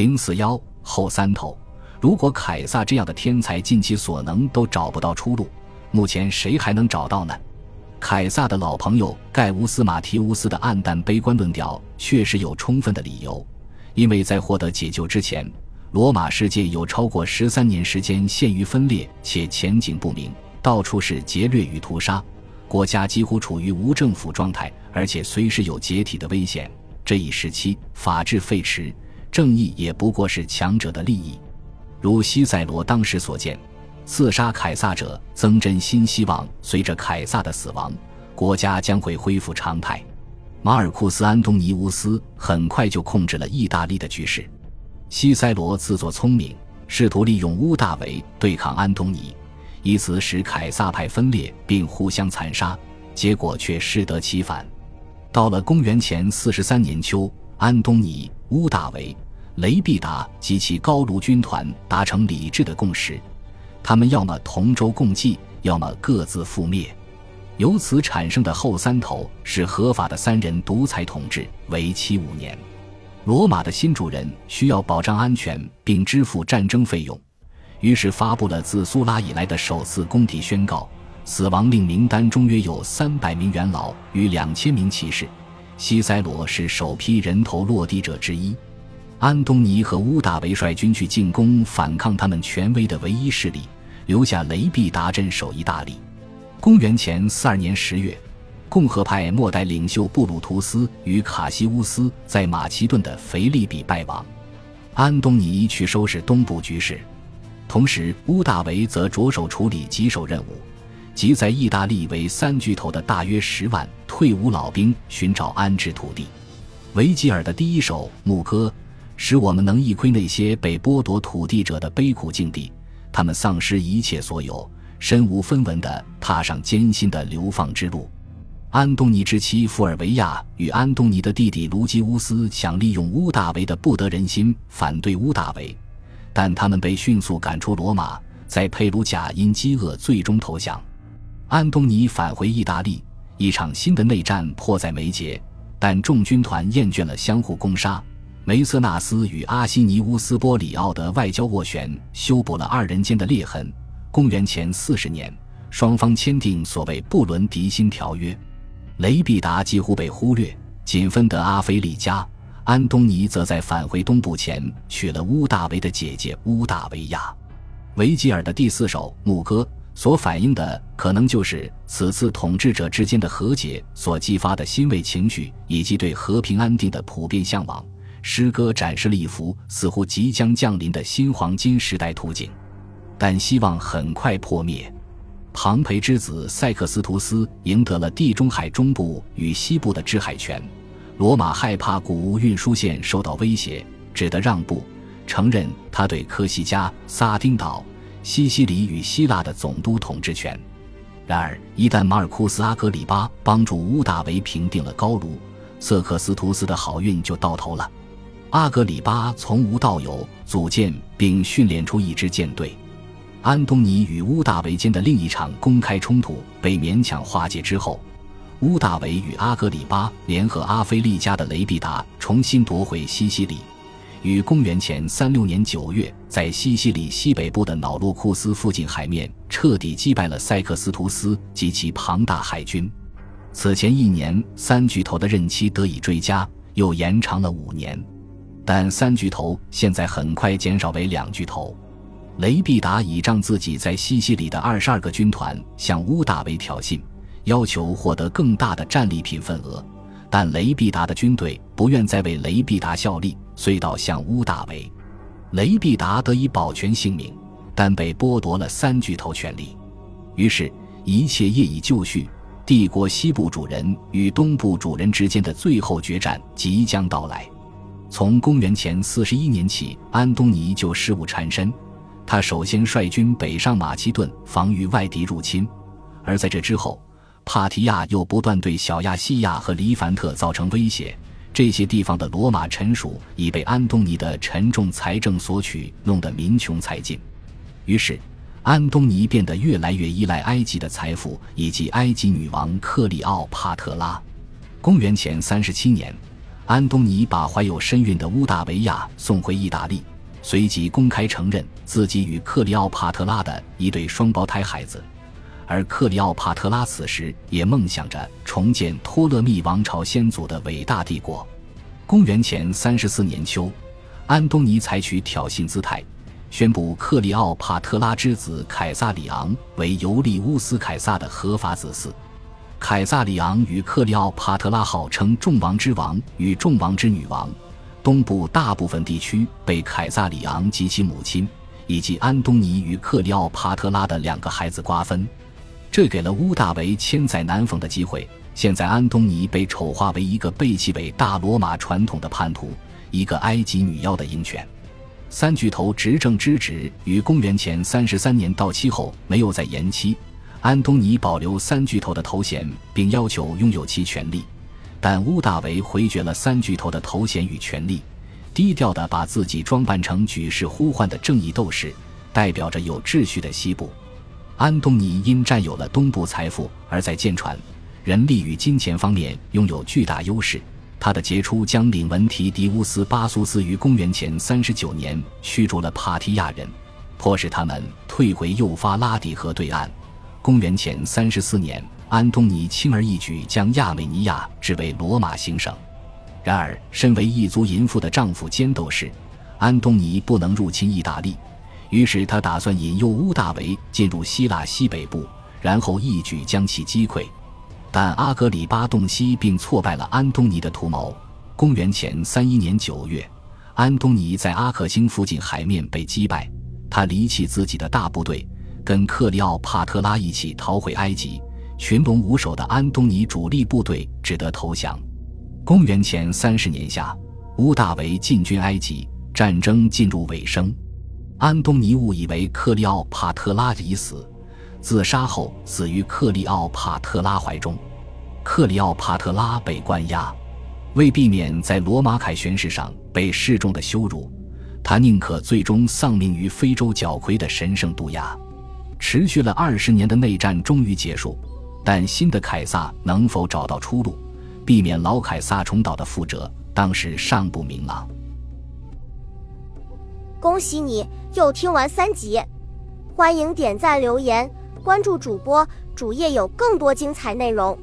零四幺后三头。如果凯撒这样的天才尽其所能都找不到出路，目前谁还能找到呢？凯撒的老朋友盖乌斯·马提乌斯的暗淡悲观论调确实有充分的理由，因为在获得解救之前，罗马世界有超过十三年时间陷于分裂且前景不明，到处是劫掠与屠杀，国家几乎处于无政府状态，而且随时有解体的危险。这一时期，法治废弛，正义也不过是强者的利益。如西塞罗当时所见。刺杀凯撒者增真新希望，随着凯撒的死亡，国家将会恢复常态。马尔库斯·安东尼乌斯很快就控制了意大利的局势。西塞罗自作聪明，试图利用乌大维对抗安东尼，以此使凯撒派分裂并互相残杀，结果却适得其反。到了公元前四十三年秋，安东尼、乌大维、雷必达及其高卢军团达成理智的共识。他们要么同舟共济，要么各自覆灭。由此产生的后三头是合法的三人独裁统治，为期五年。罗马的新主人需要保障安全并支付战争费用，于是发布了自苏拉以来的首次公体宣告：死亡令名单中约有三百名元老与两千名骑士。西塞罗是首批人头落地者之一。安东尼和乌大维率军去进攻反抗他们权威的唯一势力，留下雷必达镇守意大利。公元前四二年十月，共和派末代领袖布鲁图斯与卡西乌斯在马其顿的腓利比败亡。安东尼去收拾东部局势，同时乌大维则着手处理棘手任务，即在意大利为三巨头的大约十万退伍老兵寻找安置土地。维吉尔的第一首牧歌。使我们能一窥那些被剥夺土地者的悲苦境地，他们丧失一切所有，身无分文地踏上艰辛的流放之路。安东尼之妻富尔维亚与安东尼的弟弟卢基乌斯想利用乌大维的不得人心反对乌大维，但他们被迅速赶出罗马，在佩鲁贾因饥饿最终投降。安东尼返回意大利，一场新的内战迫在眉睫，但众军团厌倦了相互攻杀。梅瑟纳斯与阿西尼乌斯·波里奥的外交斡旋修补了二人间的裂痕。公元前四十年，双方签订所谓布伦迪新条约。雷必达几乎被忽略，仅分得阿菲利加。安东尼则在返回东部前娶了乌大维的姐姐乌大维亚。维吉尔的第四首牧歌所反映的，可能就是此次统治者之间的和解所激发的欣慰情绪，以及对和平安定的普遍向往。诗歌展示了一幅似乎即将降临的新黄金时代图景，但希望很快破灭。庞培之子塞克斯图斯赢得了地中海中部与西部的制海权，罗马害怕谷物运输线受到威胁，只得让步，承认他对科西嘉、撒丁岛、西西里与希腊的总督统治权。然而，一旦马尔库斯·阿格里巴帮助乌大维平定了高卢，瑟克斯图斯的好运就到头了。阿格里巴从无到有组建并训练出一支舰队。安东尼与乌大维间的另一场公开冲突被勉强化解之后，乌大维与阿格里巴联合阿非利加的雷必达重新夺回西西里，于公元前三六年九月在西西里西北部的瑙洛库斯附近海面彻底击败了塞克斯图斯及其庞大海军。此前一年，三巨头的任期得以追加，又延长了五年。但三巨头现在很快减少为两巨头。雷必达倚仗自己在西西里的二十二个军团向乌大维挑衅，要求获得更大的战利品份额。但雷必达的军队不愿再为雷必达效力，遂倒向乌大维。雷必达得以保全性命，但被剥夺了三巨头权力。于是，一切业已就绪。帝国西部主人与东部主人之间的最后决战即将到来。从公元前四十一年起，安东尼就事务缠身。他首先率军北上马其顿，防御外敌入侵；而在这之后，帕提亚又不断对小亚细亚和黎凡特造成威胁。这些地方的罗马臣属已被安东尼的沉重财政索取弄得民穷财尽。于是，安东尼变得越来越依赖埃及的财富以及埃及女王克里奥帕特拉。公元前三十七年。安东尼把怀有身孕的乌大维亚送回意大利，随即公开承认自己与克里奥帕特拉的一对双胞胎孩子。而克里奥帕特拉此时也梦想着重建托勒密王朝先祖的伟大帝国。公元前三十四年秋，安东尼采取挑衅姿态，宣布克里奥帕特拉之子凯撒里昂为尤利乌斯·凯撒的合法子嗣。凯撒里昂与克里奥帕特拉号称“众王之王”与“众王之女王”，东部大部分地区被凯撒里昂及其母亲以及安东尼与克里奥帕特拉的两个孩子瓜分。这给了乌大维千载难逢的机会。现在，安东尼被丑化为一个背弃伟大罗马传统的叛徒，一个埃及女妖的鹰犬。三巨头执政之职于公元前三十三年到期后没有再延期。安东尼保留三巨头的头衔，并要求拥有其权利，但乌大维回绝了三巨头的头衔与权利，低调地把自己装扮成举世呼唤的正义斗士，代表着有秩序的西部。安东尼因占有了东部财富，而在舰船、人力与金钱方面拥有巨大优势。他的杰出将领文提迪乌斯·巴苏斯于公元前三十九年驱逐了帕提亚人，迫使他们退回幼发拉底河对岸。公元前三十四年，安东尼轻而易举将亚美尼亚置为罗马行省。然而，身为异族淫妇的丈夫兼斗士，安东尼不能入侵意大利。于是他打算引诱乌大维进入希腊西北部，然后一举将其击溃。但阿格里巴洞悉并挫败了安东尼的图谋。公元前三一年九月，安东尼在阿克星附近海面被击败，他离弃自己的大部队，跟克里奥帕特拉一起逃回埃及。群龙无首的安东尼主力部队只得投降。公元前三十年夏，乌大维进军埃及，战争进入尾声。安东尼误以为克利奥帕特拉已死，自杀后死于克利奥帕特拉怀中。克利奥帕特拉被关押，为避免在罗马凯旋式上被示众的羞辱，他宁可最终丧命于非洲角魁的神圣杜亚。持续了二十年的内战终于结束，但新的凯撒能否找到出路，避免老凯撒重蹈的覆辙，当时尚不明朗。恭喜你又听完三集，欢迎点赞、留言、关注主播，主页有更多精彩内容。